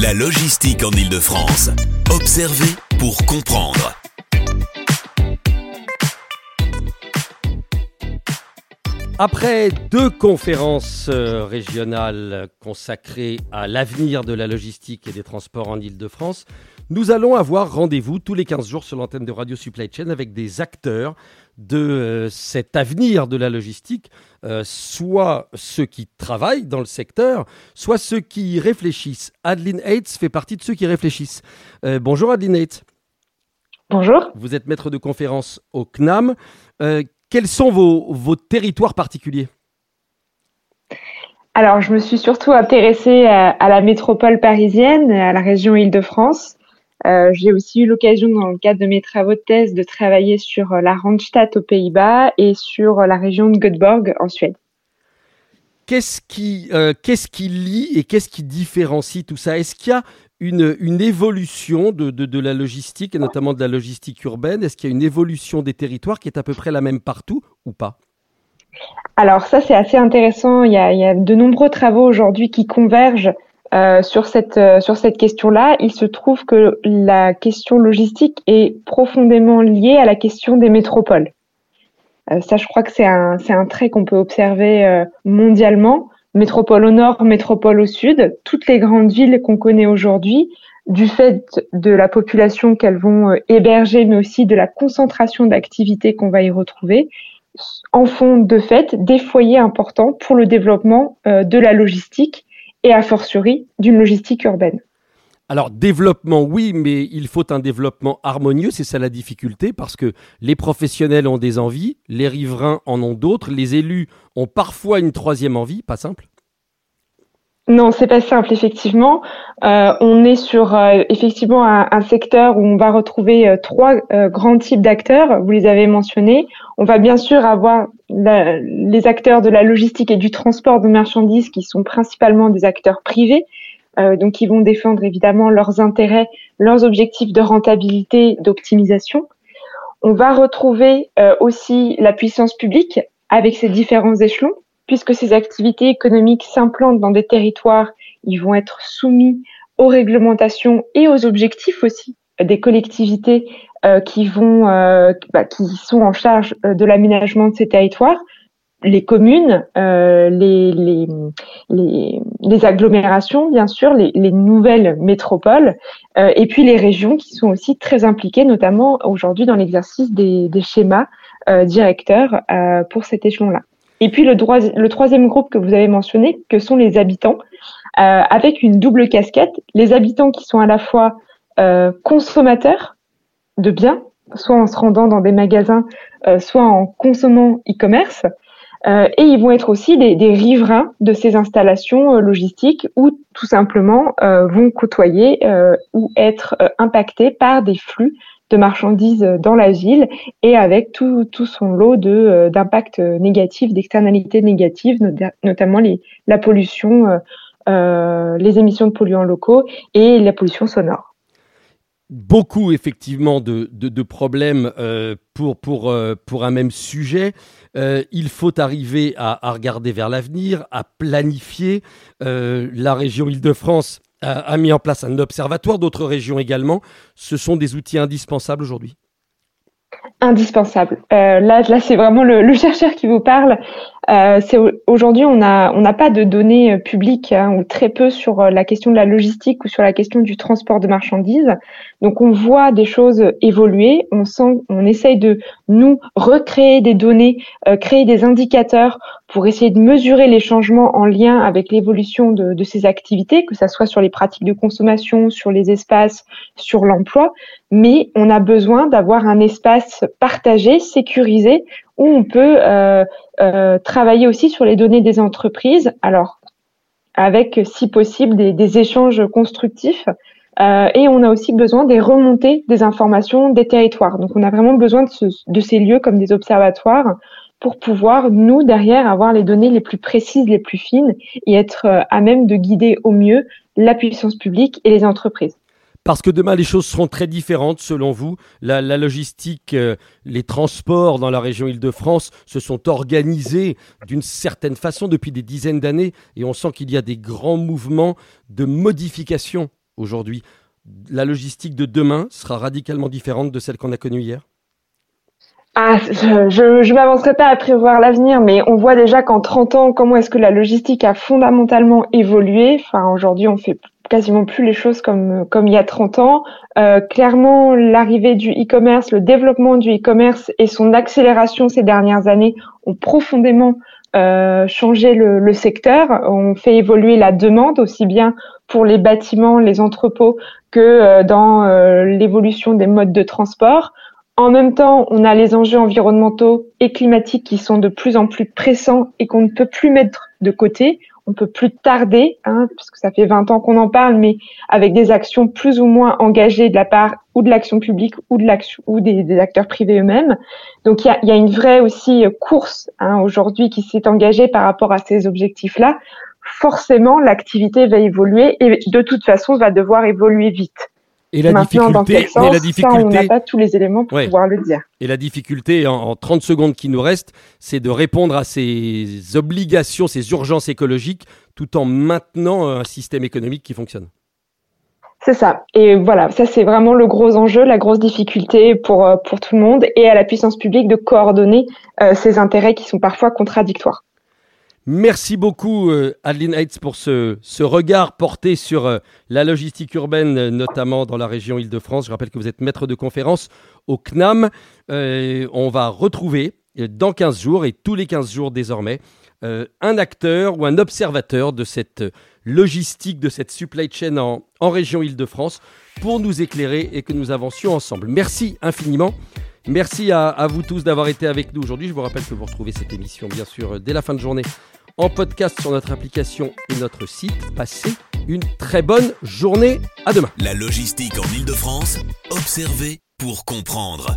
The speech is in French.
La logistique en Ile-de-France. Observer pour comprendre. Après deux conférences euh, régionales consacrées à l'avenir de la logistique et des transports en Ile-de-France, nous allons avoir rendez-vous tous les 15 jours sur l'antenne de Radio Supply Chain avec des acteurs de euh, cet avenir de la logistique, euh, soit ceux qui travaillent dans le secteur, soit ceux qui y réfléchissent. Adeline Hates fait partie de ceux qui réfléchissent. bonjour Adeline Hates. Bonjour. Vous êtes maître de conférence au CNAM. Quels sont vos, territoires particuliers? Alors, je me suis surtout intéressée à, la métropole parisienne, à la région Île-de-France. Euh, j'ai aussi eu l'occasion, dans le cadre de mes travaux de thèse, de travailler sur la Randstad aux Pays-Bas et sur la région de Göteborg en Suède. Qu'est-ce qui, euh, qu'est-ce qui lie et qu'est-ce qui différencie tout ça? Est-ce qu'il y a une, évolution de, la logistique, et notamment de la logistique urbaine? Est-ce qu'il y a une évolution des territoires qui est à peu près la même partout ou pas? Alors ça, c'est assez intéressant. Il y, a, de nombreux travaux aujourd'hui qui convergent euh, sur cette, euh, sur cette question-là. Il se trouve que la question logistique est profondément liée à la question des métropoles. Euh, ça, je crois que c'est un, trait qu'on peut observer mondialement métropole au nord, métropole au sud, toutes les grandes villes qu'on connaît aujourd'hui, du fait de la population qu'elles vont héberger, mais aussi de la concentration d'activités qu'on va y retrouver, en font de fait des foyers importants pour le développement de la logistique et a fortiori d'une logistique urbaine. Alors, développement, oui, mais il faut un développement harmonieux, c'est ça la difficulté, parce que les professionnels ont des envies, les riverains en ont d'autres, les élus ont parfois une troisième envie, pas simple non, c'est pas simple, effectivement. Euh, on est sur euh, effectivement un, secteur où on va retrouver euh, trois grands types d'acteurs. Vous les avez mentionnés. On va bien sûr avoir les acteurs de la logistique et du transport de marchandises qui sont principalement des acteurs privés, euh, donc ils vont défendre évidemment leurs intérêts, leurs objectifs de rentabilité, d'optimisation. On va retrouver euh, aussi la puissance publique avec ses différents échelons, puisque ces activités économiques s'implantent dans des territoires, ils vont être soumis aux réglementations et aux objectifs aussi des collectivités euh, qui vont, bah, qui sont en charge de l'aménagement de ces territoires les communes, euh, les, agglomérations, bien sûr, les, nouvelles métropoles, euh, et puis les régions qui sont aussi très impliquées, notamment aujourd'hui dans l'exercice des, schémas euh, directeurs euh, pour cet échelon-là. Et puis le, troisième groupe que vous avez mentionné, que sont les habitants, euh, avec une double casquette, les habitants qui sont à la fois consommateurs de biens, soit en se rendant dans des magasins, soit en consommant e-commerce, euh, et ils vont être aussi des, des riverains de ces installations euh, logistiques ou tout simplement euh, vont côtoyer ou être impactés par des flux de marchandises dans la ville et avec tout, tout son lot de d'impacts négatifs, d'externalités négatives, notamment les, la pollution, les émissions de polluants locaux et la pollution sonore beaucoup effectivement de, problèmes euh, euh, pour un même sujet. Euh, il faut arriver à, regarder vers l'avenir, à planifier. la région Île-de-France a, mis en place un observatoire, d'autres régions également. Ce sont des outils indispensables aujourd'hui indispensable. Euh, là, c'est vraiment le, chercheur qui vous parle. Euh, aujourd'hui, on n'a pas de données euh, publiques hein, ou très peu sur euh, la question de la logistique ou sur la question du transport de marchandises. Donc, on voit des choses évoluer. On sent, essaye de nous recréer des données, créer des indicateurs pour essayer de mesurer les changements en lien avec l'évolution de, de ces activités, que ça soit sur les pratiques de consommation, sur les espaces, sur l'emploi. Mais on a besoin d'avoir un espace partagé, sécurisé, où on peut euh, euh, travailler aussi sur les données des entreprises. Alors, avec, si possible, des, des échanges constructifs. Euh, et on a aussi besoin des remontées des informations des territoires. Donc, on a vraiment besoin de, ce, de ces lieux comme des observatoires pour pouvoir, nous, derrière, avoir les données les plus précises, les plus fines et être euh, à même de guider au mieux la puissance publique et les entreprises. Parce que demain, les choses seront très différentes selon vous. La, logistique, euh, les transports dans la région Île-de-France se sont organisés d'une certaine façon depuis des dizaines d'années et on sent qu'il y a des grands mouvements de modification aujourd'hui. La logistique de demain sera radicalement différente de celle qu'on a connue hier? Ah, je ne m'avancerai pas à prévoir l'avenir, mais on voit déjà qu'en 30 ans, comment est-ce que la logistique a fondamentalement évolué. Aujourd'hui, on fait quasiment plus les choses comme comme il y a 30 ans. Euh, clairement, l'arrivée du e-commerce, le développement du e-commerce et son accélération ces dernières années ont profondément euh, changé le, le, secteur. On fait évoluer la demande aussi bien pour les bâtiments, les entrepôts que euh, dans euh, l'évolution des modes de transport. En même temps, on a les enjeux environnementaux et climatiques qui sont de plus en plus pressants et qu'on ne peut plus mettre de côté. On peut plus tarder, hein, puisque ça fait 20 ans qu'on en parle, mais avec des actions plus ou moins engagées de la part ou de l'action publique ou de l'action ou des, acteurs privés eux-mêmes. Donc il y a, y a, une vraie aussi course hein, aujourd'hui qui s'est engagée par rapport à ces objectifs-là. Forcément, l'activité va évoluer et de toute façon va devoir évoluer vite. Et la difficulté, la difficulté, on n'a pas tous les éléments pour pouvoir le dire. Et la difficulté, en, 30 secondes qui nous restent, c'est de répondre à ces obligations, ces urgences écologiques, tout en maintenant un système économique qui fonctionne. C'est ça. Et voilà, ça c'est vraiment le gros enjeu, la grosse difficulté pour, euh, pour tout le monde et à la puissance publique de coordonner euh, ces intérêts qui sont parfois contradictoires. Merci beaucoup, euh, Adeline Heitz, pour ce, regard porté sur euh, la logistique urbaine, notamment dans la région Île-de-France. Je rappelle que vous êtes maître de conférence au CNAM. Euh, on va retrouver dans 15 jours, et tous les 15 jours désormais, un acteur ou un observateur de cette logistique, de cette supply chain en, région Île-de-France, pour nous éclairer et que nous avancions ensemble. Merci infiniment. Merci à vous tous d'avoir été avec nous aujourd'hui. Je vous rappelle que vous retrouvez cette émission, bien sûr, dès la fin de journée en podcast sur notre application et notre site. Passez une très bonne journée. À demain. La logistique en Ile-de-France, observez pour comprendre.